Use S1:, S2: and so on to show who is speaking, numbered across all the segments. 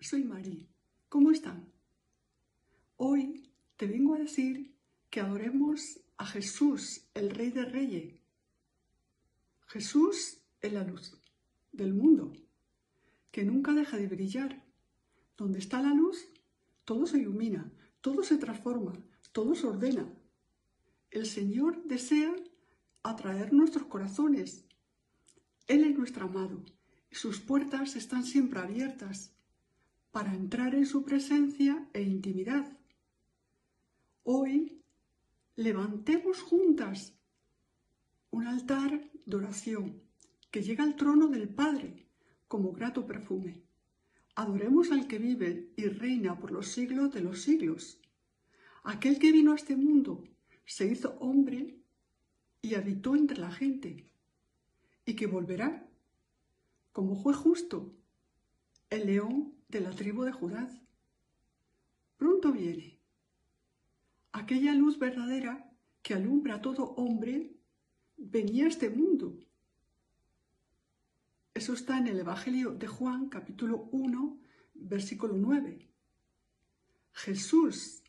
S1: soy Mari. ¿Cómo están? Hoy te vengo a decir que adoremos a Jesús, el Rey de Reyes. Jesús es la luz del mundo, que nunca deja de brillar. Donde está la luz, todo se ilumina, todo se transforma, todo se ordena. El Señor desea atraer nuestros corazones. Él es nuestro amado sus puertas están siempre abiertas para entrar en su presencia e intimidad. Hoy levantemos juntas un altar de oración que llega al trono del Padre como grato perfume. Adoremos al que vive y reina por los siglos de los siglos. Aquel que vino a este mundo se hizo hombre y habitó entre la gente, y que volverá, como fue justo, el león de la tribu de Judá. Pronto viene. Aquella luz verdadera que alumbra a todo hombre venía a este mundo. Eso está en el Evangelio de Juan, capítulo 1, versículo 9. Jesús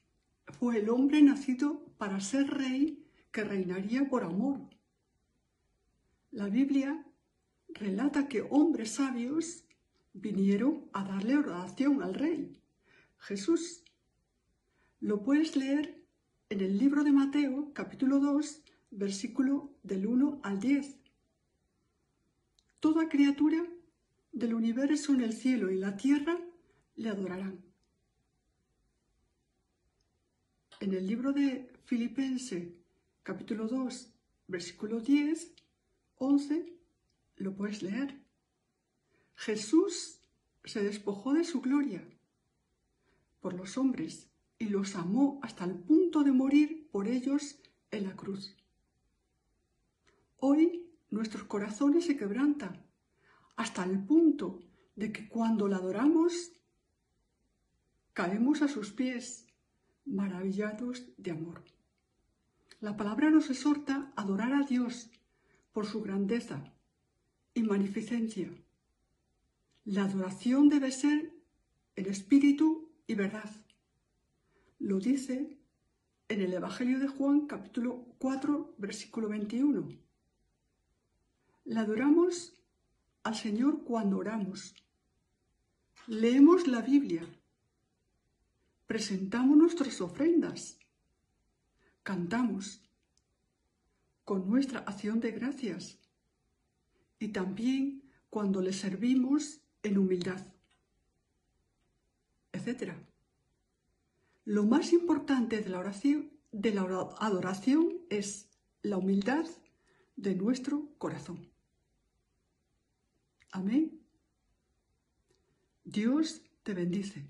S1: fue el hombre nacido para ser rey que reinaría por amor. La Biblia relata que hombres sabios vinieron a darle oración al rey, Jesús. Lo puedes leer en el libro de Mateo, capítulo 2, versículo del 1 al 10. Toda criatura del universo en el cielo y la tierra le adorarán. En el libro de Filipense, capítulo 2, versículo 10, 11, lo puedes leer. Jesús se despojó de su gloria por los hombres y los amó hasta el punto de morir por ellos en la cruz. Hoy nuestros corazones se quebrantan hasta el punto de que cuando la adoramos caemos a sus pies maravillados de amor. La palabra nos exhorta a adorar a Dios por su grandeza y magnificencia. La adoración debe ser en espíritu y verdad. Lo dice en el Evangelio de Juan capítulo 4 versículo 21. La adoramos al Señor cuando oramos. Leemos la Biblia. Presentamos nuestras ofrendas. Cantamos con nuestra acción de gracias y también cuando le servimos en humildad, etc. Lo más importante de la oración, de la adoración es la humildad de nuestro corazón. Amén. Dios te bendice.